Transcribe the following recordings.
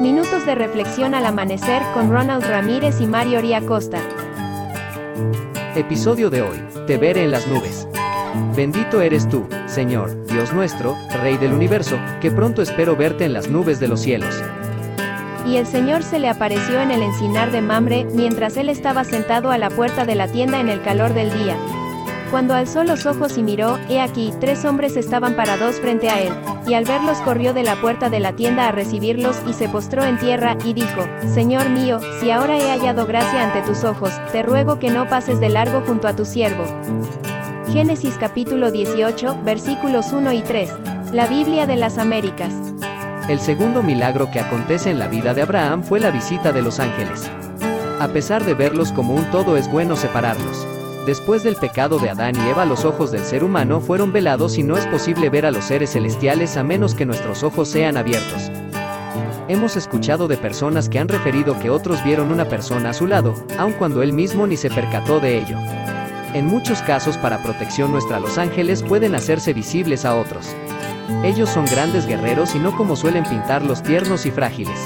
Minutos de reflexión al amanecer con Ronald Ramírez y Mario Costa. Episodio de hoy. Te veré en las nubes. Bendito eres tú, Señor, Dios nuestro, Rey del universo, que pronto espero verte en las nubes de los cielos. Y el Señor se le apareció en el encinar de Mamre, mientras él estaba sentado a la puerta de la tienda en el calor del día. Cuando alzó los ojos y miró, he aquí, tres hombres estaban parados frente a él, y al verlos corrió de la puerta de la tienda a recibirlos y se postró en tierra, y dijo, Señor mío, si ahora he hallado gracia ante tus ojos, te ruego que no pases de largo junto a tu siervo. Génesis capítulo 18, versículos 1 y 3. La Biblia de las Américas. El segundo milagro que acontece en la vida de Abraham fue la visita de los ángeles. A pesar de verlos como un todo es bueno separarlos. Después del pecado de Adán y Eva los ojos del ser humano fueron velados y no es posible ver a los seres celestiales a menos que nuestros ojos sean abiertos. Hemos escuchado de personas que han referido que otros vieron una persona a su lado, aun cuando él mismo ni se percató de ello. En muchos casos para protección nuestra los ángeles pueden hacerse visibles a otros. Ellos son grandes guerreros y no como suelen pintarlos tiernos y frágiles.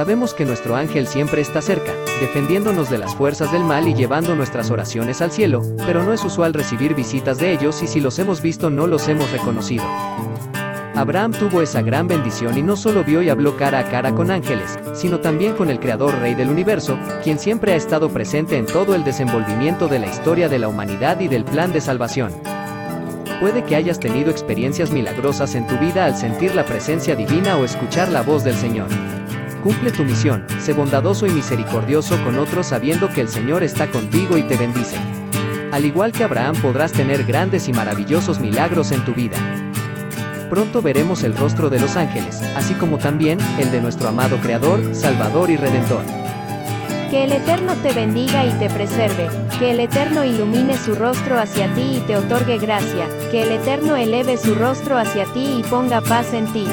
Sabemos que nuestro ángel siempre está cerca, defendiéndonos de las fuerzas del mal y llevando nuestras oraciones al cielo, pero no es usual recibir visitas de ellos y si los hemos visto no los hemos reconocido. Abraham tuvo esa gran bendición y no solo vio y habló cara a cara con ángeles, sino también con el Creador Rey del Universo, quien siempre ha estado presente en todo el desenvolvimiento de la historia de la humanidad y del plan de salvación. Puede que hayas tenido experiencias milagrosas en tu vida al sentir la presencia divina o escuchar la voz del Señor. Cumple tu misión, sé bondadoso y misericordioso con otros sabiendo que el Señor está contigo y te bendice. Al igual que Abraham podrás tener grandes y maravillosos milagros en tu vida. Pronto veremos el rostro de los ángeles, así como también el de nuestro amado Creador, Salvador y Redentor. Que el Eterno te bendiga y te preserve, que el Eterno ilumine su rostro hacia ti y te otorgue gracia, que el Eterno eleve su rostro hacia ti y ponga paz en ti.